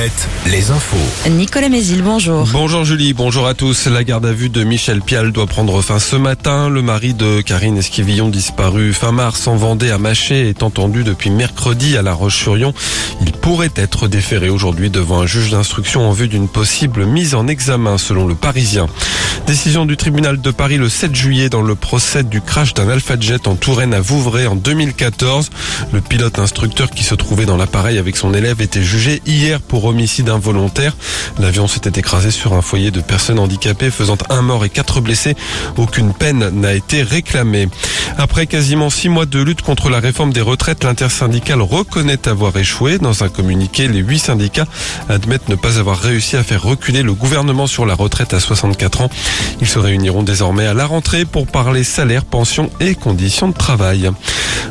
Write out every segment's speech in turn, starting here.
Alouette, les infos. Nicolas Mézil, bonjour. Bonjour Julie, bonjour à tous. La garde à vue de Michel Pial doit prendre fin ce matin. Le mari de Karine Esquivillon disparu fin mars en Vendée à Maché est entendu depuis mercredi à La Roche-sur-Yon. Il pourrait être déféré aujourd'hui devant un juge d'instruction en vue d'une possible mise en examen selon le Parisien. Décision du tribunal de Paris le 7 juillet dans le procès du crash d'un Alpha Jet en Touraine à Vouvray en 2014. Le pilote instructeur qui se trouvait dans l'appareil avec son élève était jugé hier pour homicide involontaire. L'avion s'était écrasé sur un foyer de personnes handicapées faisant un mort et quatre blessés. Aucune peine n'a été réclamée. Après quasiment six mois de lutte contre la réforme des retraites, l'intersyndicale reconnaît avoir échoué. Dans un communiqué, les huit syndicats admettent ne pas avoir réussi à faire reculer le gouvernement sur la retraite à 64 ans. Ils se réuniront désormais à la rentrée pour parler salaire, pension et conditions de travail.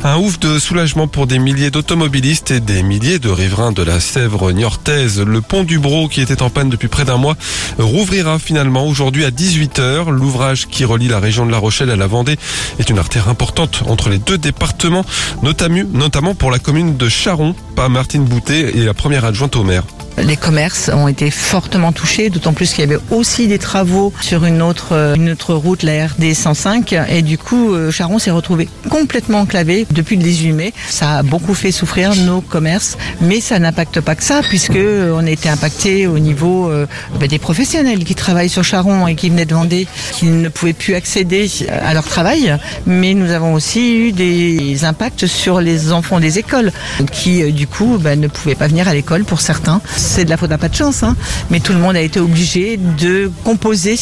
Un ouf de soulagement pour des milliers d'automobilistes et des milliers de riverains de la Sèvre niortaise. Le pont du Bro, qui était en panne depuis près d'un mois, rouvrira finalement aujourd'hui à 18h. L'ouvrage qui relie la région de La Rochelle à la Vendée est une artère importante entre les deux départements, notamment pour la commune de Charon, par Martine Et la première adjointe au maire. Les commerces ont été fortement touchés, d'autant plus qu'il y avait aussi des travaux sur une autre, une autre route, la RD 105. Et du coup, euh, Charon s'est retrouvé complètement enclavé depuis le 18 mai. Ça a beaucoup fait souffrir nos commerces, mais ça n'impacte pas que ça, puisque euh, on a été impacté au niveau euh, ben, des professionnels qui travaillent sur Charon et qui venaient de Vendée, qui ne pouvaient plus accéder à leur travail. Mais nous avons aussi eu des impacts sur les enfants des écoles, qui du coup ben, ne pouvaient pas venir à l'école pour certains c'est de la faute à pas de chance, hein. mais tout le monde a été obligé de composer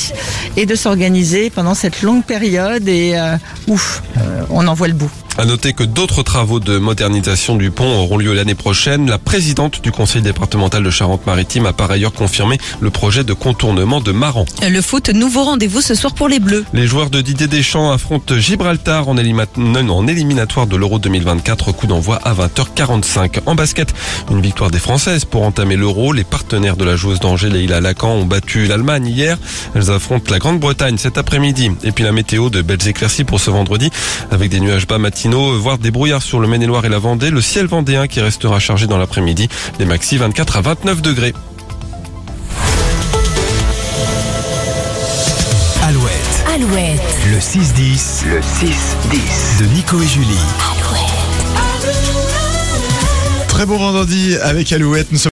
et de s'organiser pendant cette longue période et euh, ouf, euh, on en voit le bout. À noter que d'autres travaux de modernisation du pont auront lieu l'année prochaine. La présidente du conseil départemental de Charente-Maritime a par ailleurs confirmé le projet de contournement de Maran. Le foot, nouveau rendez-vous ce soir pour les Bleus. Les joueurs de Didier Deschamps affrontent Gibraltar en, en éliminatoire de l'Euro 2024. Coup d'envoi à 20h45. En basket, une victoire des Françaises pour entamer l'Euro. Les partenaires de la joueuse d'Angers, Leila Lacan, ont battu l'Allemagne hier. Elles affrontent la Grande-Bretagne cet après-midi. Et puis la météo de belles éclaircies pour ce vendredi avec des nuages bas matinaux voire des brouillards sur le Maine-et-Loire et la Vendée. Le ciel vendéen qui restera chargé dans l'après-midi. Les maxi 24 à 29 degrés. Alouette. Alouette. Le 6-10. Le 6-10. De Nico et Julie. Alouette. Très bon vendredi avec Alouette. Nous sommes